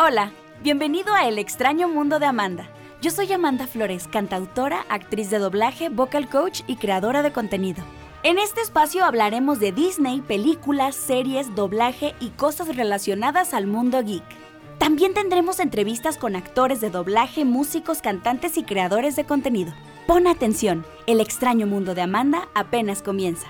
Hola, bienvenido a El extraño mundo de Amanda. Yo soy Amanda Flores, cantautora, actriz de doblaje, vocal coach y creadora de contenido. En este espacio hablaremos de Disney, películas, series, doblaje y cosas relacionadas al mundo geek. También tendremos entrevistas con actores de doblaje, músicos, cantantes y creadores de contenido. Pon atención, el extraño mundo de Amanda apenas comienza.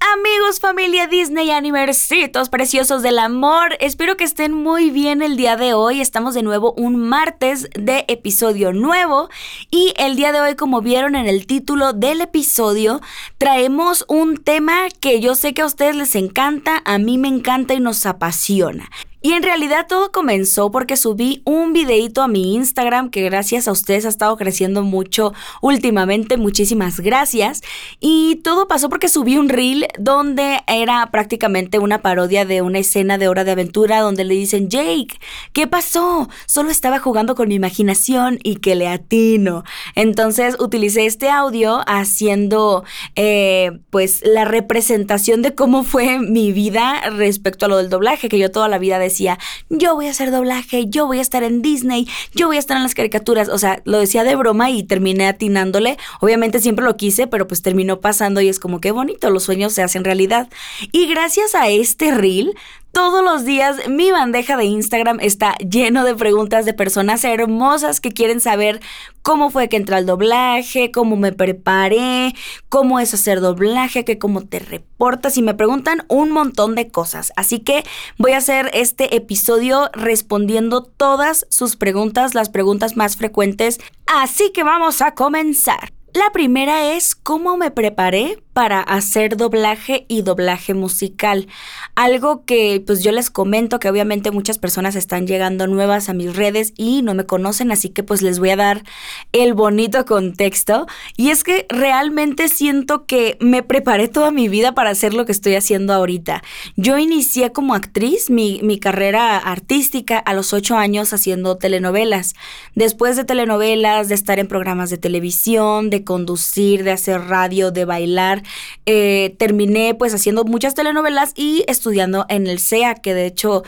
Amigos, familia Disney, animercitos preciosos del amor, espero que estén muy bien el día de hoy. Estamos de nuevo un martes de episodio nuevo y el día de hoy, como vieron en el título del episodio, traemos un tema que yo sé que a ustedes les encanta, a mí me encanta y nos apasiona. Y en realidad todo comenzó porque subí un videito a mi Instagram que gracias a ustedes ha estado creciendo mucho últimamente. Muchísimas gracias. Y todo pasó porque subí un reel donde era prácticamente una parodia de una escena de Hora de Aventura donde le dicen, Jake, ¿qué pasó? Solo estaba jugando con mi imaginación y que le atino. Entonces utilicé este audio haciendo eh, pues la representación de cómo fue mi vida respecto a lo del doblaje que yo toda la vida decía, yo voy a hacer doblaje, yo voy a estar en Disney, yo voy a estar en las caricaturas. O sea, lo decía de broma y terminé atinándole. Obviamente siempre lo quise, pero pues terminó pasando y es como que bonito, los sueños se hacen realidad. Y gracias a este reel, todos los días mi bandeja de Instagram está lleno de preguntas de personas hermosas que quieren saber cómo fue que entré al doblaje, cómo me preparé, cómo es hacer doblaje, que cómo te reportas y me preguntan un montón de cosas. Así que voy a hacer este episodio respondiendo todas sus preguntas, las preguntas más frecuentes. Así que vamos a comenzar. La primera es cómo me preparé para hacer doblaje y doblaje musical. Algo que pues yo les comento que obviamente muchas personas están llegando nuevas a mis redes y no me conocen, así que pues les voy a dar el bonito contexto. Y es que realmente siento que me preparé toda mi vida para hacer lo que estoy haciendo ahorita. Yo inicié como actriz mi, mi carrera artística a los ocho años haciendo telenovelas. Después de telenovelas, de estar en programas de televisión, de conducir, de hacer radio, de bailar, eh, terminé pues haciendo muchas telenovelas y estudiando en el CEA, que de hecho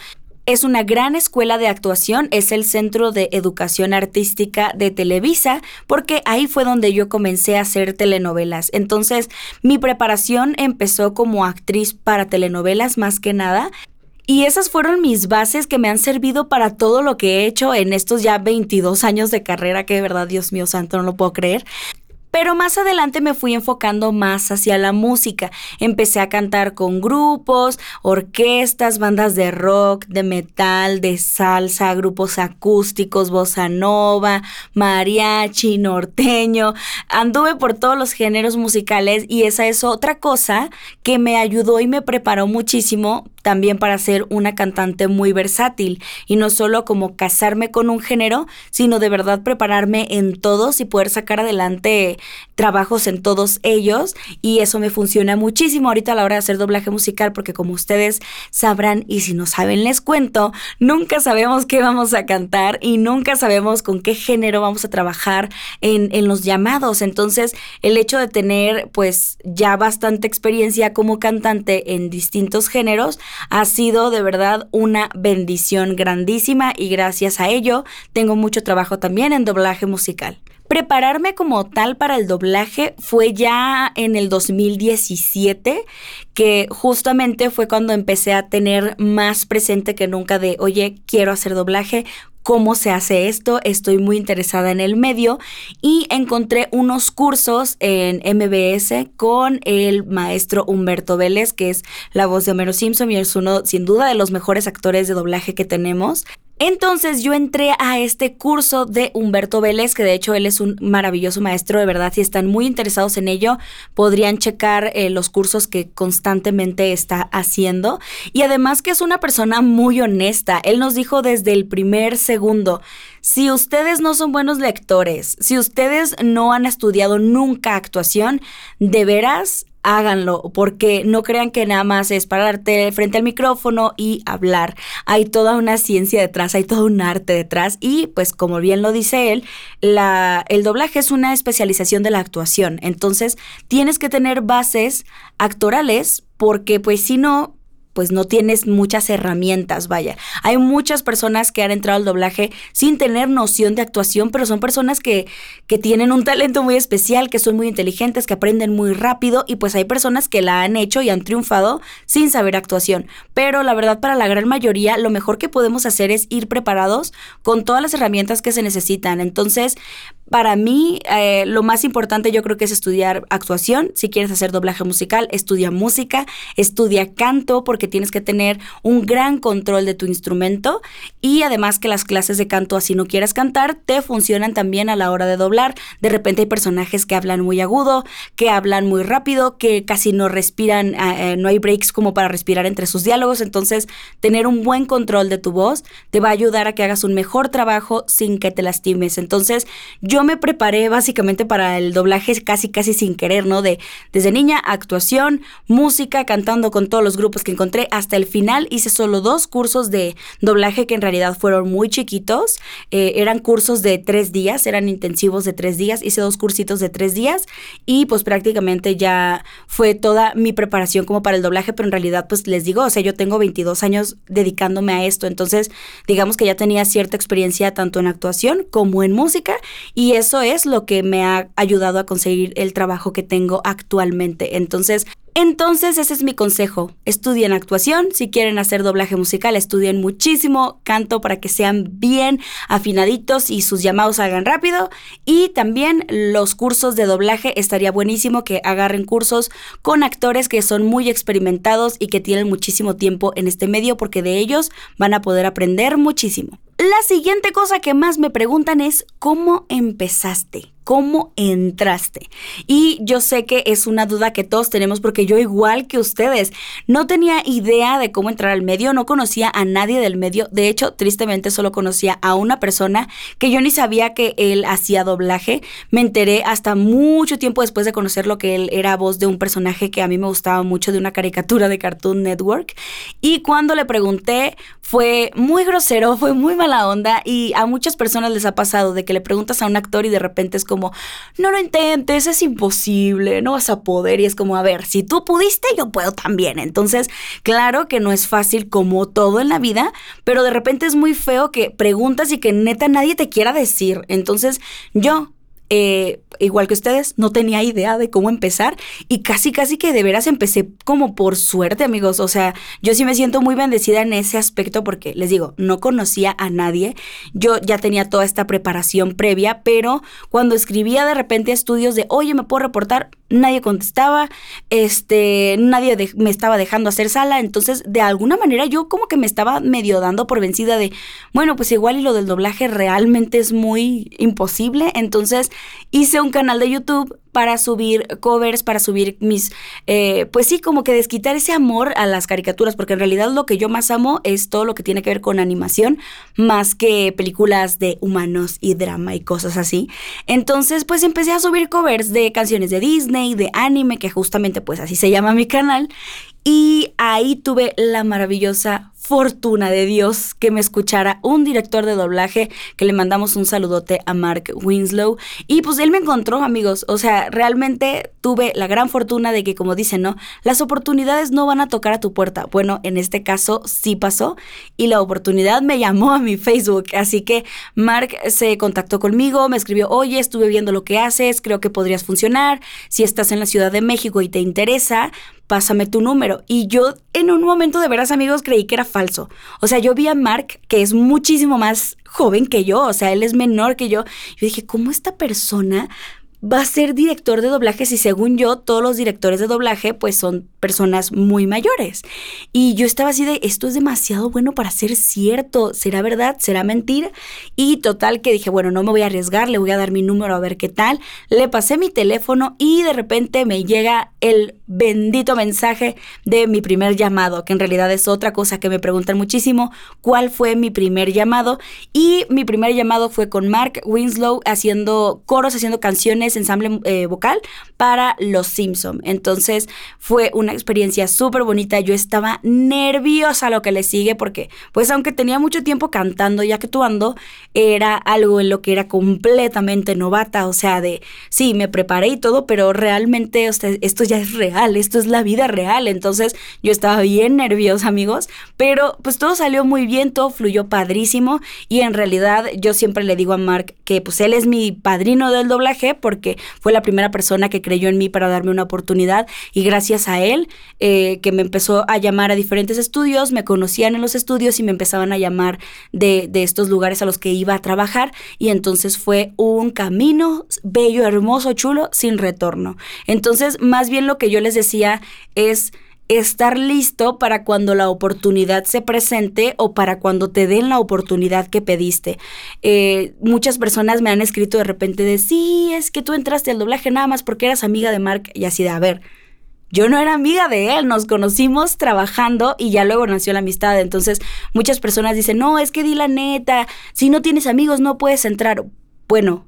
es una gran escuela de actuación, es el Centro de Educación Artística de Televisa, porque ahí fue donde yo comencé a hacer telenovelas. Entonces, mi preparación empezó como actriz para telenovelas más que nada. Y esas fueron mis bases que me han servido para todo lo que he hecho en estos ya 22 años de carrera, que de verdad, Dios mío santo, no lo puedo creer. Pero más adelante me fui enfocando más hacia la música. Empecé a cantar con grupos, orquestas, bandas de rock, de metal, de salsa, grupos acústicos, bossa nova, mariachi, norteño. Anduve por todos los géneros musicales y esa es otra cosa que me ayudó y me preparó muchísimo también para ser una cantante muy versátil y no solo como casarme con un género, sino de verdad prepararme en todos y poder sacar adelante trabajos en todos ellos y eso me funciona muchísimo ahorita a la hora de hacer doblaje musical porque como ustedes sabrán y si no saben les cuento, nunca sabemos qué vamos a cantar y nunca sabemos con qué género vamos a trabajar en, en los llamados, entonces el hecho de tener pues ya bastante experiencia como cantante en distintos géneros ha sido de verdad una bendición grandísima y gracias a ello tengo mucho trabajo también en doblaje musical. Prepararme como tal para el doblaje fue ya en el 2017, que justamente fue cuando empecé a tener más presente que nunca de, oye, quiero hacer doblaje, cómo se hace esto, estoy muy interesada en el medio y encontré unos cursos en MBS con el maestro Humberto Vélez, que es la voz de Homero Simpson y es uno sin duda de los mejores actores de doblaje que tenemos. Entonces yo entré a este curso de Humberto Vélez, que de hecho él es un maravilloso maestro, de verdad, si están muy interesados en ello, podrían checar eh, los cursos que constantemente está haciendo. Y además que es una persona muy honesta, él nos dijo desde el primer segundo, si ustedes no son buenos lectores, si ustedes no han estudiado nunca actuación, de veras háganlo, porque no crean que nada más es pararte frente al micrófono y hablar. Hay toda una ciencia detrás, hay todo un arte detrás y pues como bien lo dice él, el doblaje es una especialización de la actuación. Entonces tienes que tener bases actorales porque pues si no, pues no tienes muchas herramientas, vaya. Hay muchas personas que han entrado al doblaje sin tener noción de actuación, pero son personas que, que tienen un talento muy especial, que son muy inteligentes, que aprenden muy rápido y pues hay personas que la han hecho y han triunfado sin saber actuación. Pero la verdad para la gran mayoría lo mejor que podemos hacer es ir preparados con todas las herramientas que se necesitan. Entonces, para mí, eh, lo más importante yo creo que es estudiar actuación. Si quieres hacer doblaje musical, estudia música, estudia canto, porque tienes que tener un gran control de tu instrumento. Y además que las clases de canto, así no quieras cantar, te funcionan también a la hora de doblar. De repente hay personajes que hablan muy agudo, que hablan muy rápido, que casi no respiran, eh, eh, no hay breaks como para respirar entre sus diálogos. Entonces, tener un buen control de tu voz te va a ayudar a que hagas un mejor trabajo sin que te lastimes. Entonces, yo me preparé básicamente para el doblaje casi casi sin querer, ¿no? De desde niña, actuación, música, cantando con todos los grupos que encontré. Hasta el final hice solo dos cursos de doblaje que en realidad fueron muy chiquitos. Eh, eran cursos de tres días, eran intensivos de tres días. Hice dos cursitos de tres días y pues prácticamente ya fue toda mi preparación como para el doblaje, pero en realidad pues les digo, o sea, yo tengo 22 años dedicándome a esto, entonces digamos que ya tenía cierta experiencia tanto en actuación como en música y eso es lo que me ha ayudado a conseguir el trabajo que tengo actualmente. Entonces, entonces ese es mi consejo. Estudien actuación, si quieren hacer doblaje musical, estudien muchísimo canto para que sean bien afinaditos y sus llamados hagan rápido. Y también los cursos de doblaje, estaría buenísimo que agarren cursos con actores que son muy experimentados y que tienen muchísimo tiempo en este medio porque de ellos van a poder aprender muchísimo. La siguiente cosa que más me preguntan es ¿cómo empezaste? Cómo entraste. Y yo sé que es una duda que todos tenemos porque yo igual que ustedes no tenía idea de cómo entrar al medio, no conocía a nadie del medio. De hecho, tristemente solo conocía a una persona que yo ni sabía que él hacía doblaje. Me enteré hasta mucho tiempo después de conocerlo que él era voz de un personaje que a mí me gustaba mucho de una caricatura de Cartoon Network. Y cuando le pregunté fue muy grosero, fue muy mala onda y a muchas personas les ha pasado de que le preguntas a un actor y de repente es como no lo intentes, es imposible, no vas a poder. Y es como, a ver, si tú pudiste, yo puedo también. Entonces, claro que no es fácil como todo en la vida, pero de repente es muy feo que preguntas y que neta nadie te quiera decir. Entonces, yo eh, igual que ustedes, no tenía idea de cómo empezar y casi, casi que de veras empecé como por suerte, amigos. O sea, yo sí me siento muy bendecida en ese aspecto porque, les digo, no conocía a nadie. Yo ya tenía toda esta preparación previa, pero cuando escribía de repente estudios de, oye, ¿me puedo reportar? Nadie contestaba, este, nadie me estaba dejando hacer sala, entonces de alguna manera yo como que me estaba medio dando por vencida de, bueno, pues igual y lo del doblaje realmente es muy imposible, entonces hice un canal de YouTube para subir covers, para subir mis, eh, pues sí, como que desquitar ese amor a las caricaturas, porque en realidad lo que yo más amo es todo lo que tiene que ver con animación, más que películas de humanos y drama y cosas así. Entonces, pues empecé a subir covers de canciones de Disney, de anime, que justamente pues así se llama mi canal, y ahí tuve la maravillosa fortuna de Dios que me escuchara un director de doblaje que le mandamos un saludote a Mark Winslow y pues él me encontró amigos, o sea, realmente tuve la gran fortuna de que como dicen, ¿no? Las oportunidades no van a tocar a tu puerta. Bueno, en este caso sí pasó y la oportunidad me llamó a mi Facebook, así que Mark se contactó conmigo, me escribió, oye, estuve viendo lo que haces, creo que podrías funcionar, si estás en la Ciudad de México y te interesa, pásame tu número. Y yo en un momento de veras amigos creí que era falso. O sea, yo vi a Mark, que es muchísimo más joven que yo, o sea, él es menor que yo. Yo dije, ¿cómo esta persona va a ser director de doblaje y según yo todos los directores de doblaje pues son personas muy mayores. Y yo estaba así de, esto es demasiado bueno para ser cierto, ¿será verdad? ¿Será mentira? Y total que dije, bueno, no me voy a arriesgar, le voy a dar mi número a ver qué tal. Le pasé mi teléfono y de repente me llega el bendito mensaje de mi primer llamado, que en realidad es otra cosa que me preguntan muchísimo, ¿cuál fue mi primer llamado? Y mi primer llamado fue con Mark Winslow haciendo coros, haciendo canciones canciones, ensamble eh, vocal para Los Simpson. Entonces fue una experiencia súper bonita. Yo estaba nerviosa lo que le sigue porque, pues aunque tenía mucho tiempo cantando y actuando, era algo en lo que era completamente novata. O sea, de, sí, me preparé y todo, pero realmente esto ya es real, esto es la vida real. Entonces yo estaba bien nerviosa, amigos, pero pues todo salió muy bien, todo fluyó padrísimo y en realidad yo siempre le digo a Mark que pues él es mi padrino del doblaje porque fue la primera persona que creyó en mí para darme una oportunidad y gracias a él eh, que me empezó a llamar a diferentes estudios, me conocían en los estudios y me empezaban a llamar de, de estos lugares a los que iba a trabajar y entonces fue un camino bello, hermoso, chulo, sin retorno. Entonces, más bien lo que yo les decía es estar listo para cuando la oportunidad se presente o para cuando te den la oportunidad que pediste. Eh, muchas personas me han escrito de repente de, sí, es que tú entraste al doblaje nada más porque eras amiga de Mark y así de, a ver. Yo no era amiga de él, nos conocimos trabajando y ya luego nació la amistad. Entonces, muchas personas dicen, no, es que di la neta, si no tienes amigos no puedes entrar. Bueno,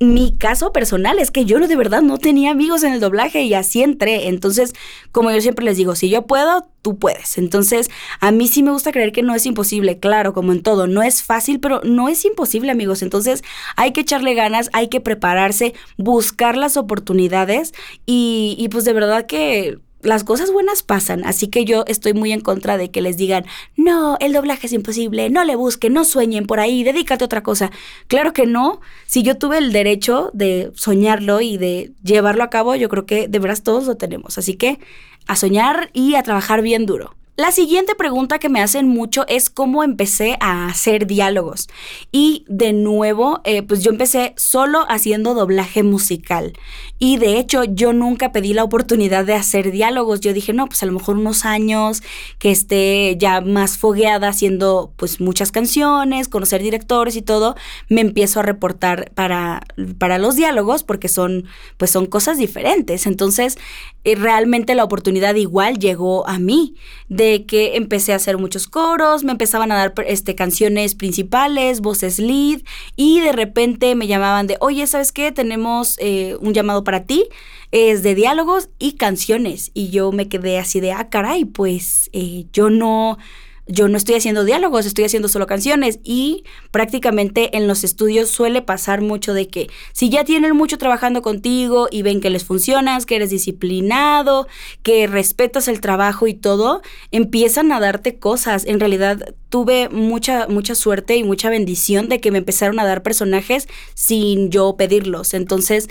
mi caso personal es que yo de verdad no tenía amigos en el doblaje y así entré. Entonces, como yo siempre les digo, si yo puedo, tú puedes. Entonces, a mí sí me gusta creer que no es imposible, claro, como en todo, no es fácil, pero no es imposible, amigos. Entonces, hay que echarle ganas, hay que prepararse, buscar las oportunidades y, y pues de verdad que las cosas buenas pasan, así que yo estoy muy en contra de que les digan, no, el doblaje es imposible, no le busquen, no sueñen por ahí, dedícate a otra cosa. Claro que no, si yo tuve el derecho de soñarlo y de llevarlo a cabo, yo creo que de veras todos lo tenemos, así que a soñar y a trabajar bien duro. La siguiente pregunta que me hacen mucho es cómo empecé a hacer diálogos. Y de nuevo, eh, pues yo empecé solo haciendo doblaje musical. Y de hecho, yo nunca pedí la oportunidad de hacer diálogos. Yo dije, no, pues a lo mejor unos años que esté ya más fogueada haciendo pues muchas canciones, conocer directores y todo, me empiezo a reportar para, para los diálogos porque son pues son cosas diferentes. Entonces, eh, realmente la oportunidad igual llegó a mí. De que empecé a hacer muchos coros, me empezaban a dar este, canciones principales, voces lead, y de repente me llamaban de, oye, ¿sabes qué? Tenemos eh, un llamado para ti, es de diálogos y canciones. Y yo me quedé así de, ah, caray, pues eh, yo no yo no estoy haciendo diálogos, estoy haciendo solo canciones y prácticamente en los estudios suele pasar mucho de que si ya tienen mucho trabajando contigo y ven que les funcionas, que eres disciplinado, que respetas el trabajo y todo, empiezan a darte cosas. En realidad tuve mucha mucha suerte y mucha bendición de que me empezaron a dar personajes sin yo pedirlos. Entonces,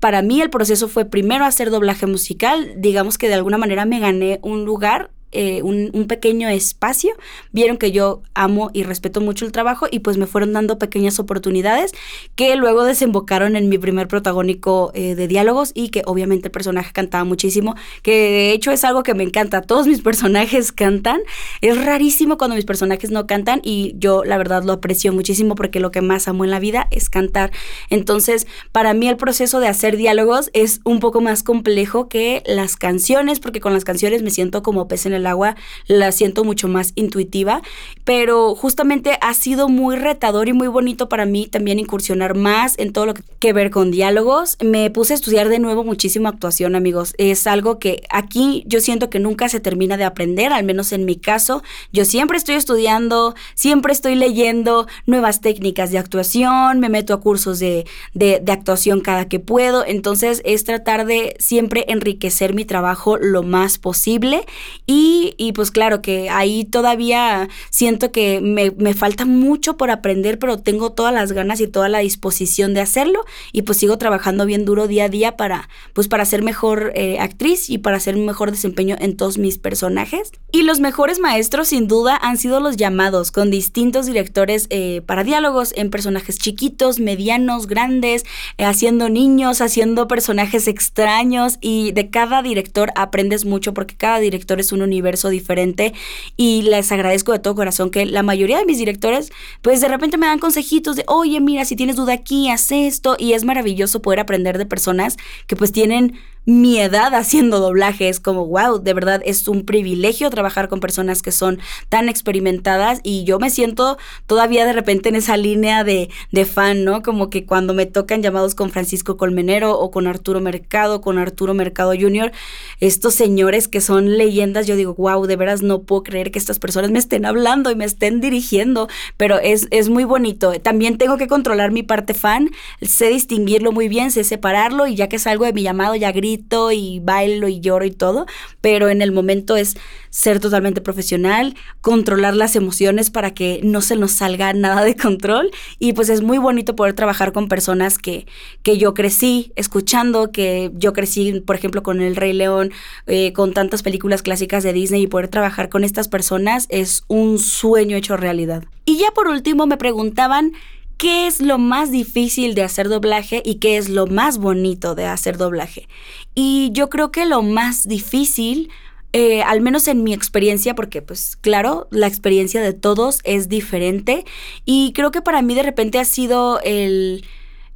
para mí el proceso fue primero hacer doblaje musical, digamos que de alguna manera me gané un lugar eh, un, pequeño espacio, vieron que yo amo y respeto mucho el trabajo y pues me fueron dando pequeñas oportunidades que luego desembocaron en mi primer protagónico eh, de diálogos y que obviamente el personaje cantaba muchísimo, que de hecho es algo que me encanta, todos mis personajes cantan, es rarísimo cuando mis personajes no cantan y yo la verdad lo aprecio muchísimo porque lo que más amo en la vida es cantar, entonces para mí el proceso de hacer diálogos es un poco más complejo que las canciones porque con las canciones me siento como pez en el el agua la siento mucho más intuitiva, pero justamente ha sido muy retador y muy bonito para mí también incursionar más en todo lo que ver con diálogos. Me puse a estudiar de nuevo muchísimo actuación, amigos. Es algo que aquí yo siento que nunca se termina de aprender, al menos en mi caso. Yo siempre estoy estudiando, siempre estoy leyendo nuevas técnicas de actuación, me meto a cursos de, de, actuación cada que puedo. Entonces es tratar de siempre enriquecer mi trabajo lo más posible y y, pues claro que ahí todavía siento que me, me, falta mucho por aprender, pero tengo todas las ganas y toda la disposición de hacerlo y pues sigo trabajando bien duro día a día para pues para ser mejor eh, actriz y para hacer un mejor desempeño en todos mis personajes. Y los mejores maestros sin duda han sido los llamados con distintos directores eh, para diálogos en personajes chiquitos, medianos, grandes, eh, haciendo niños, haciendo personajes extraños y de cada director aprendes mucho porque cada director es un universo universo diferente y les agradezco de todo corazón que la mayoría de mis directores pues de repente me dan consejitos de, oye, mira, si tienes duda aquí, haz esto y es maravilloso poder aprender de personas que pues tienen mi edad haciendo doblaje. Es como, wow, de verdad es un privilegio trabajar con personas que son tan experimentadas y yo me siento todavía de repente en esa línea de, de fan, ¿no? Como que cuando me tocan llamados con Francisco Colmenero o con Arturo Mercado, con Arturo Mercado Jr., estos señores que son leyendas, yo digo, wow, de veras no puedo creer que estas personas me estén hablando y me estén dirigiendo, pero es, es muy bonito. También tengo que controlar mi parte fan, sé distinguirlo muy bien, sé separarlo y ya que salgo de mi llamado ya grito y bailo y lloro y todo, pero en el momento es ser totalmente profesional, controlar las emociones para que no se nos salga nada de control y pues es muy bonito poder trabajar con personas que, que yo crecí escuchando, que yo crecí, por ejemplo, con El Rey León, eh, con tantas películas clásicas de Disney y poder trabajar con estas personas es un sueño hecho realidad. Y ya por último me preguntaban qué es lo más difícil de hacer doblaje y qué es lo más bonito de hacer doblaje. Y yo creo que lo más difícil, eh, al menos en mi experiencia, porque pues claro, la experiencia de todos es diferente y creo que para mí de repente ha sido el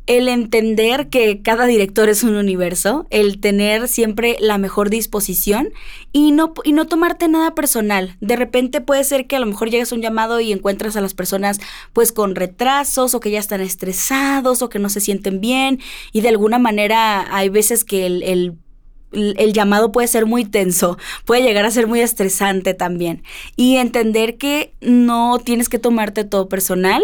el entender que cada director es un universo, el tener siempre la mejor disposición y no, y no tomarte nada personal. De repente puede ser que a lo mejor llegas a un llamado y encuentras a las personas pues con retrasos o que ya están estresados o que no se sienten bien y de alguna manera hay veces que el el llamado puede ser muy tenso, puede llegar a ser muy estresante también. Y entender que no tienes que tomarte todo personal,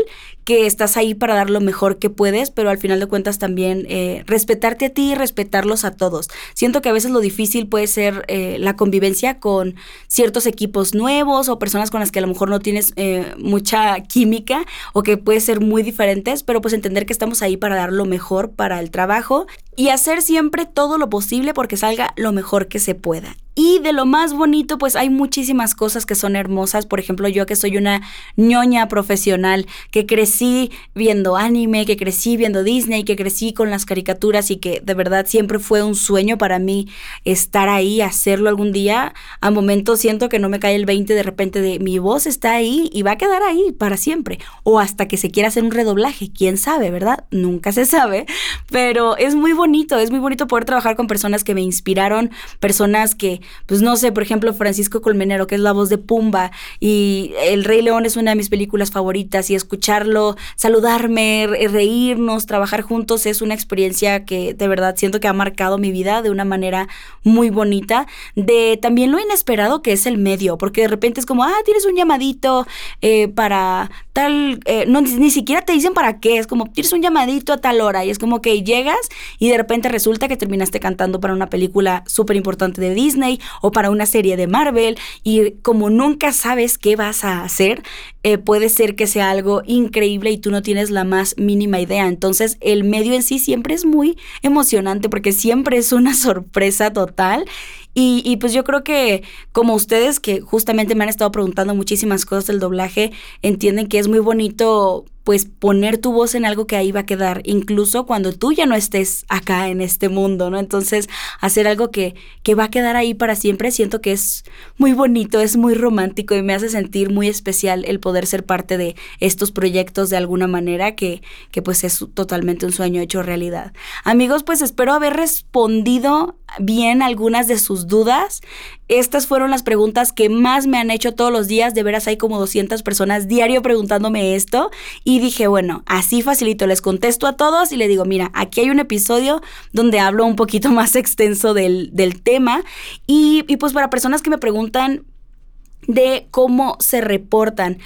que estás ahí para dar lo mejor que puedes, pero al final de cuentas también eh, respetarte a ti y respetarlos a todos. Siento que a veces lo difícil puede ser eh, la convivencia con ciertos equipos nuevos o personas con las que a lo mejor no tienes eh, mucha química o que puede ser muy diferentes, pero pues entender que estamos ahí para dar lo mejor para el trabajo y hacer siempre todo lo posible porque salga lo mejor que se pueda. Y de lo más bonito, pues hay muchísimas cosas que son hermosas. Por ejemplo, yo que soy una ñoña profesional, que crecí viendo anime, que crecí viendo Disney, que crecí con las caricaturas y que de verdad siempre fue un sueño para mí estar ahí, hacerlo algún día. A momentos siento que no me cae el 20 de repente de mi voz está ahí y va a quedar ahí para siempre. O hasta que se quiera hacer un redoblaje, quién sabe, ¿verdad? Nunca se sabe. Pero es muy bonito, es muy bonito poder trabajar con personas que me inspiraron, personas que pues no sé, por ejemplo, Francisco Colmenero, que es la voz de Pumba, y El Rey León es una de mis películas favoritas, y escucharlo, saludarme, reírnos, trabajar juntos es una experiencia que de verdad siento que ha marcado mi vida de una manera muy bonita, de también lo inesperado que es el medio, porque de repente es como, ah, tienes un llamadito eh, para tal, eh, no, ni siquiera te dicen para qué, es como, tienes un llamadito a tal hora, y es como que llegas y de repente resulta que terminaste cantando para una película súper importante de Disney o para una serie de Marvel y como nunca sabes qué vas a hacer, eh, puede ser que sea algo increíble y tú no tienes la más mínima idea. Entonces el medio en sí siempre es muy emocionante porque siempre es una sorpresa total y, y, pues yo creo que como ustedes que justamente me han estado preguntando muchísimas cosas del doblaje, entienden que es muy bonito pues poner tu voz en algo que ahí va a quedar, incluso cuando tú ya no estés acá en este mundo, ¿no? Entonces, hacer algo que, que va a quedar ahí para siempre, siento que es muy bonito, es muy romántico y me hace sentir muy especial el poder ser parte de estos proyectos de alguna manera que, que pues es totalmente un sueño hecho realidad. Amigos, pues espero haber respondido bien algunas de sus dudas. Estas fueron las preguntas que más me han hecho todos los días. De veras hay como 200 personas diario preguntándome esto. Y dije, bueno, así facilito. Les contesto a todos y le digo, mira, aquí hay un episodio donde hablo un poquito más extenso del, tema. Y, y pues para personas que me preguntan de cómo se reportan.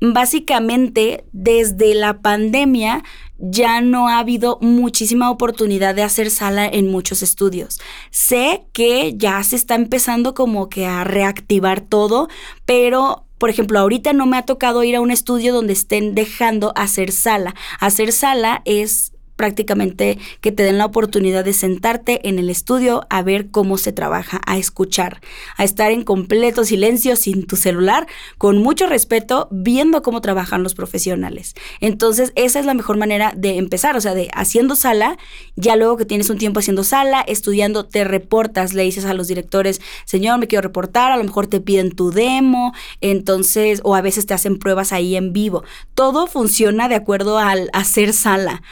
Básicamente, desde la pandemia, ya no ha habido muchísima oportunidad de hacer sala en muchos estudios. Sé que ya se está empezando como que a reactivar todo, pero por ejemplo, ahorita no me ha tocado ir a un estudio donde estén dejando hacer sala. Hacer sala es prácticamente que te den la oportunidad de sentarte en el estudio a ver cómo se trabaja, a escuchar, a estar en completo silencio sin tu celular, con mucho respeto, viendo cómo trabajan los profesionales. Entonces, esa es la mejor manera de empezar, o sea, de haciendo sala, ya luego que tienes un tiempo haciendo sala, estudiando, te reportas, le dices a los directores, señor, me quiero reportar, a lo mejor te piden tu demo, entonces, o a veces te hacen pruebas ahí en vivo. Todo funciona de acuerdo al hacer sala.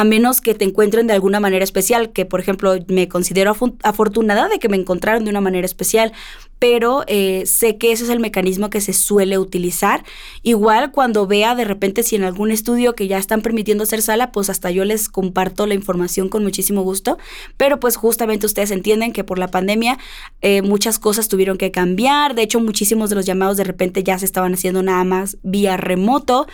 A menos que te encuentren de alguna manera especial, que por ejemplo me considero afortunada de que me encontraron de una manera especial, pero eh, sé que ese es el mecanismo que se suele utilizar. Igual cuando vea de repente si en algún estudio que ya están permitiendo hacer sala, pues hasta yo les comparto la información con muchísimo gusto, pero pues justamente ustedes entienden que por la pandemia eh, muchas cosas tuvieron que cambiar, de hecho muchísimos de los llamados de repente ya se estaban haciendo nada más vía remoto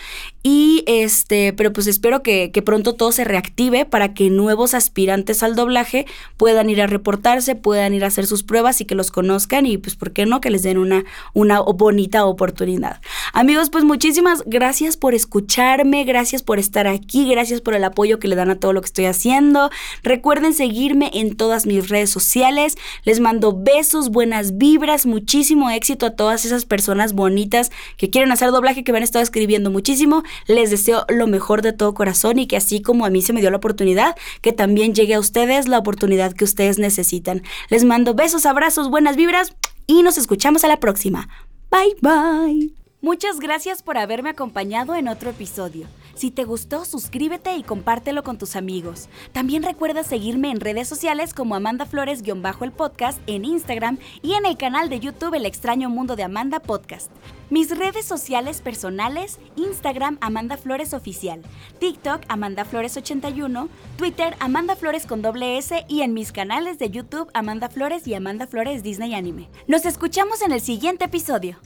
y este, pero pues espero que, que pronto todo se reactive para que nuevos aspirantes al doblaje puedan ir a reportarse, puedan ir a hacer sus pruebas y que los conozcan y pues ¿por qué no? Que les den una, una bonita oportunidad. Amigos, pues muchísimas gracias por escucharme, gracias por estar aquí, gracias por el apoyo que le dan a todo lo que estoy haciendo. Recuerden seguirme en todas mis redes sociales. Les mando besos, buenas vibras, muchísimo éxito a todas esas personas bonitas que quieren hacer doblaje, que me han estado escribiendo muchísimo. Les deseo lo mejor de todo corazón y que así como a mí se me dio la oportunidad, que también llegue a ustedes la oportunidad que ustedes necesitan. Les mando besos, abrazos, buenas vibras y nos escuchamos a la próxima. Bye bye. Muchas gracias por haberme acompañado en otro episodio. Si te gustó, suscríbete y compártelo con tus amigos. También recuerda seguirme en redes sociales como Amanda Flores-el podcast en Instagram y en el canal de YouTube El extraño mundo de Amanda Podcast. Mis redes sociales personales, Instagram Amanda Flores Oficial, TikTok Amanda Flores 81, Twitter Amanda Flores con doble S y en mis canales de YouTube Amanda Flores y Amanda Flores Disney Anime. Nos escuchamos en el siguiente episodio.